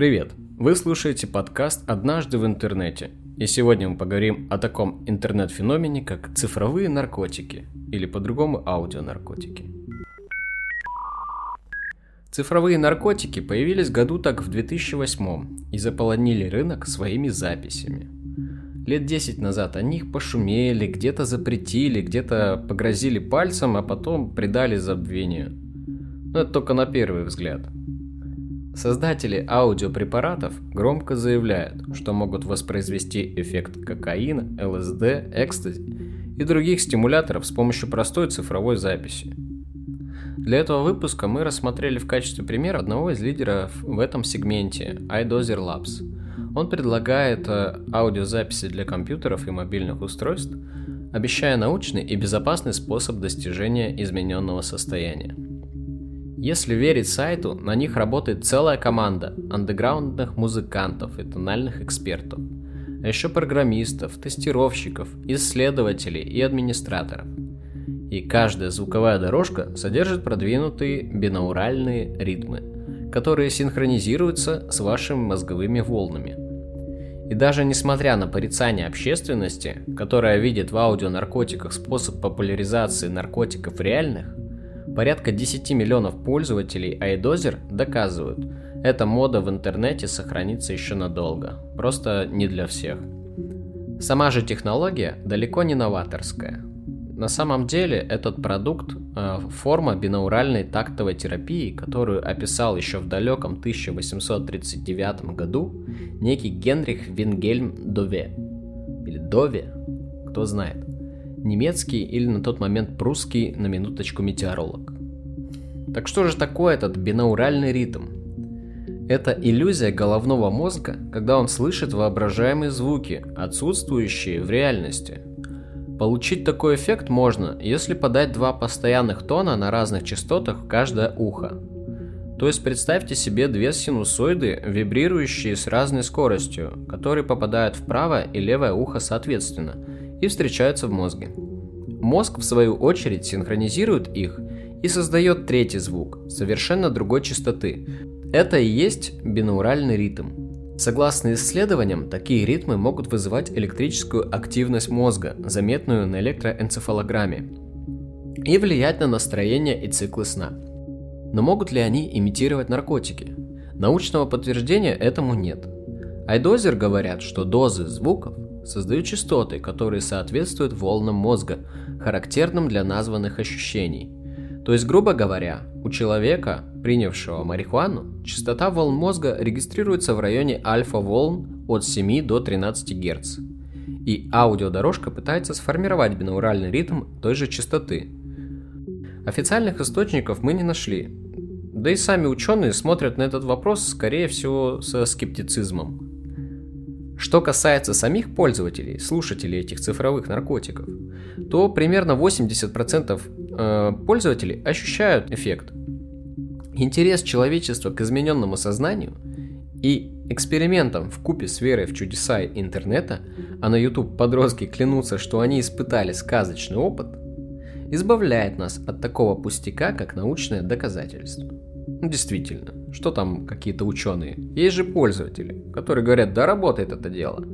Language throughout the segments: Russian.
Привет! Вы слушаете подкаст «Однажды в интернете». И сегодня мы поговорим о таком интернет-феномене, как цифровые наркотики, или по-другому аудионаркотики. Цифровые наркотики появились году так в 2008 и заполонили рынок своими записями. Лет 10 назад о них пошумели, где-то запретили, где-то погрозили пальцем, а потом придали забвению. Но это только на первый взгляд – Создатели аудиопрепаратов громко заявляют, что могут воспроизвести эффект кокаина, ЛСД, экстази и других стимуляторов с помощью простой цифровой записи. Для этого выпуска мы рассмотрели в качестве примера одного из лидеров в этом сегменте iDozer Labs. Он предлагает э, аудиозаписи для компьютеров и мобильных устройств, обещая научный и безопасный способ достижения измененного состояния. Если верить сайту, на них работает целая команда андеграундных музыкантов и тональных экспертов, а еще программистов, тестировщиков, исследователей и администраторов. И каждая звуковая дорожка содержит продвинутые бинауральные ритмы, которые синхронизируются с вашими мозговыми волнами. И даже несмотря на порицание общественности, которая видит в аудионаркотиках способ популяризации наркотиков реальных, Порядка 10 миллионов пользователей iDozer доказывают, эта мода в интернете сохранится еще надолго, просто не для всех. Сама же технология далеко не новаторская. На самом деле этот продукт э, форма бинауральной тактовой терапии, которую описал еще в далеком 1839 году некий Генрих Вингельм Дове. Или Дове, кто знает немецкий или на тот момент прусский на минуточку метеоролог. Так что же такое этот бинауральный ритм? Это иллюзия головного мозга, когда он слышит воображаемые звуки, отсутствующие в реальности. Получить такой эффект можно, если подать два постоянных тона на разных частотах в каждое ухо. То есть представьте себе две синусоиды, вибрирующие с разной скоростью, которые попадают в правое и левое ухо соответственно – и встречаются в мозге. Мозг, в свою очередь, синхронизирует их и создает третий звук, совершенно другой частоты. Это и есть бинауральный ритм. Согласно исследованиям, такие ритмы могут вызывать электрическую активность мозга, заметную на электроэнцефалограмме, и влиять на настроение и циклы сна. Но могут ли они имитировать наркотики? Научного подтверждения этому нет. Айдозер говорят, что дозы звуков создают частоты, которые соответствуют волнам мозга, характерным для названных ощущений. То есть, грубо говоря, у человека, принявшего марихуану, частота волн мозга регистрируется в районе альфа-волн от 7 до 13 Гц. И аудиодорожка пытается сформировать бинауральный ритм той же частоты. Официальных источников мы не нашли. Да и сами ученые смотрят на этот вопрос, скорее всего, со скептицизмом. Что касается самих пользователей, слушателей этих цифровых наркотиков, то примерно 80% э, пользователей ощущают эффект. Интерес человечества к измененному сознанию и экспериментам в купе с верой в чудеса интернета, а на YouTube подростки клянутся, что они испытали сказочный опыт, избавляет нас от такого пустяка, как научное доказательство. Ну, действительно, что там какие-то ученые? Есть же пользователи, которые говорят, да работает это дело.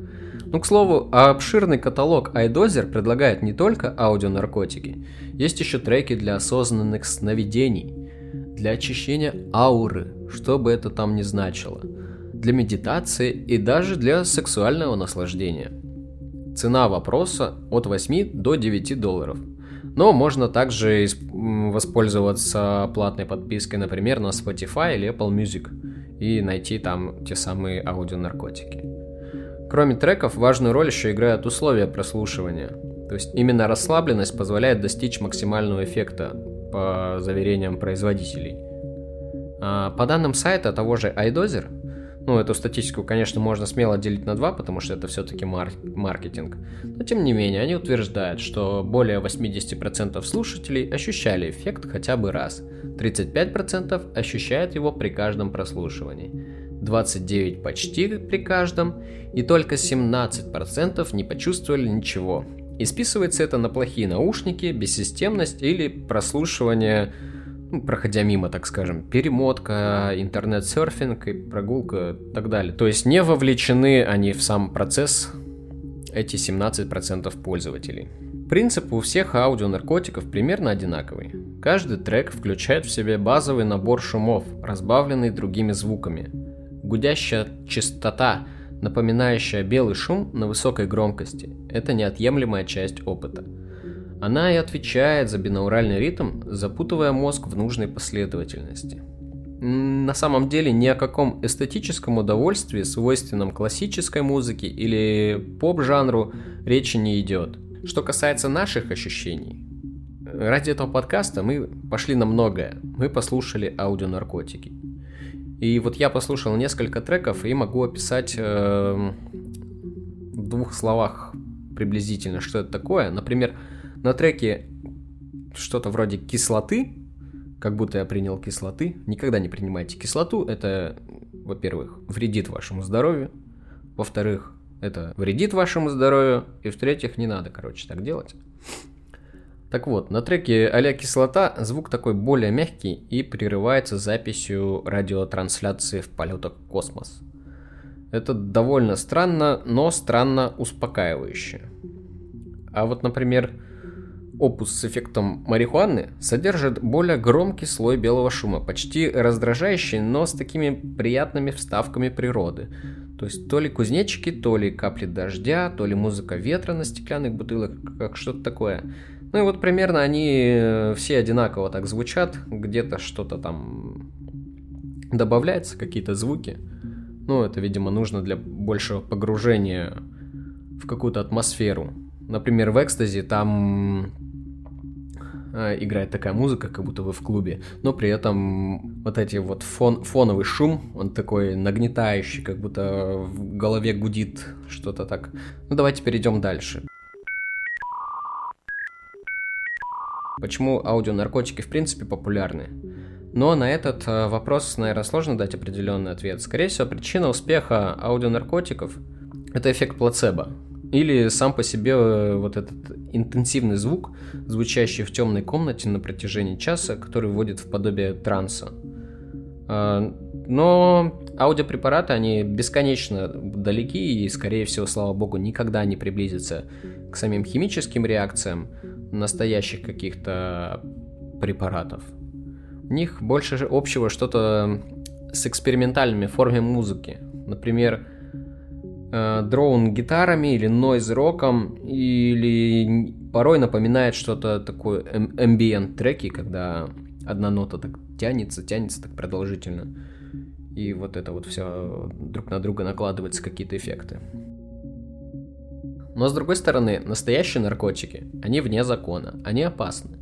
Ну, к слову, обширный каталог iDozer предлагает не только аудионаркотики, есть еще треки для осознанных сновидений, для очищения ауры, что бы это там ни значило, для медитации и даже для сексуального наслаждения. Цена вопроса от 8 до 9 долларов – но можно также воспользоваться платной подпиской, например, на Spotify или Apple Music и найти там те самые аудионаркотики. Кроме треков, важную роль еще играют условия прослушивания. То есть именно расслабленность позволяет достичь максимального эффекта по заверениям производителей. А по данным сайта того же iDozer, ну, эту статистику, конечно, можно смело делить на два, потому что это все-таки мар- маркетинг. Но тем не менее, они утверждают, что более 80% слушателей ощущали эффект хотя бы раз. 35% ощущают его при каждом прослушивании. 29% почти при каждом, и только 17% не почувствовали ничего. И списывается это на плохие наушники, бессистемность или прослушивание проходя мимо, так скажем, перемотка, интернет-серфинг и прогулка и так далее. То есть не вовлечены они в сам процесс, эти 17% пользователей. Принцип у всех аудионаркотиков примерно одинаковый. Каждый трек включает в себе базовый набор шумов, разбавленный другими звуками. Гудящая частота, напоминающая белый шум на высокой громкости, это неотъемлемая часть опыта. Она и отвечает за бинауральный ритм, запутывая мозг в нужной последовательности. На самом деле ни о каком эстетическом удовольствии, свойственном классической музыке или поп-жанру, речи не идет – что касается наших ощущений, ради этого подкаста мы пошли на многое. Мы послушали аудионаркотики. И вот я послушал несколько треков и могу описать э, в двух словах приблизительно, что это такое. Например, на треке что-то вроде кислоты, как будто я принял кислоты. Никогда не принимайте кислоту. Это, во-первых, вредит вашему здоровью. Во-вторых, это вредит вашему здоровью. И в-третьих, не надо, короче, так делать. Так вот, на треке а кислота звук такой более мягкий и прерывается записью радиотрансляции в полетах в космос. Это довольно странно, но странно успокаивающе. А вот, например, опус с эффектом марихуаны содержит более громкий слой белого шума, почти раздражающий, но с такими приятными вставками природы. То есть то ли кузнечики, то ли капли дождя, то ли музыка ветра на стеклянных бутылок, как что-то такое. Ну и вот примерно они э, все одинаково так звучат, где-то что-то там добавляется, какие-то звуки. Ну, это, видимо, нужно для большего погружения в какую-то атмосферу. Например, в экстазе там играет такая музыка, как будто вы в клубе, но при этом вот эти вот фон, фоновый шум, он такой нагнетающий, как будто в голове гудит что-то так. Ну давайте перейдем дальше. Почему аудионаркотики в принципе популярны? Но на этот э, вопрос, наверное, сложно дать определенный ответ. Скорее всего, причина успеха аудионаркотиков – это эффект плацебо. Или сам по себе э, вот этот интенсивный звук, звучащий в темной комнате на протяжении часа, который вводит в подобие транса. А, но аудиопрепараты, они бесконечно далеки и, скорее всего, слава богу, никогда не приблизятся к самим химическим реакциям настоящих каких-то препаратов. У них больше общего что-то с экспериментальными формами музыки. Например, дроун гитарами или нойз роком, или порой напоминает что-то такое ambient треки, когда одна нота так тянется, тянется так продолжительно. И вот это вот все друг на друга накладывается какие-то эффекты. Но с другой стороны, настоящие наркотики, они вне закона, они опасны.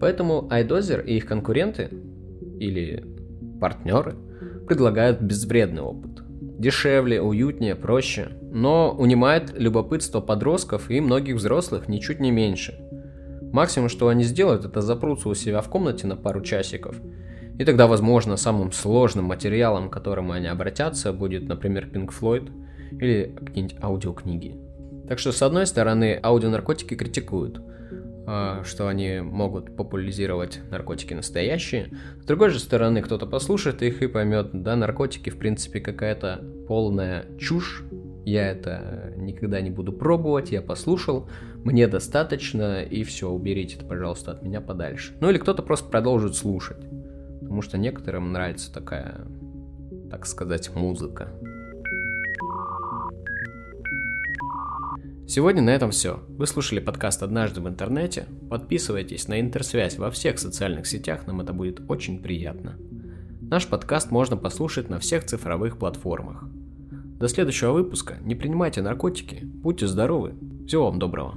Поэтому iDozer и их конкуренты, или партнеры, предлагают безвредный опыт дешевле, уютнее, проще, но унимает любопытство подростков и многих взрослых ничуть не меньше. Максимум, что они сделают, это запрутся у себя в комнате на пару часиков. И тогда, возможно, самым сложным материалом, к которому они обратятся, будет, например, Pink Floyd или какие-нибудь аудиокниги. Так что, с одной стороны, аудионаркотики критикуют – а, что они могут популяризировать наркотики настоящие. С другой же стороны, кто-то послушает их и поймет, да, наркотики в принципе какая-то полная чушь, я это никогда не буду пробовать, я послушал, мне достаточно, и все, уберите это, пожалуйста, от меня подальше. Ну или кто-то просто продолжит слушать, потому что некоторым нравится такая, так сказать, музыка. Сегодня на этом все. Вы слушали подкаст «Однажды в интернете». Подписывайтесь на интерсвязь во всех социальных сетях, нам это будет очень приятно. Наш подкаст можно послушать на всех цифровых платформах. До следующего выпуска. Не принимайте наркотики. Будьте здоровы. Всего вам доброго.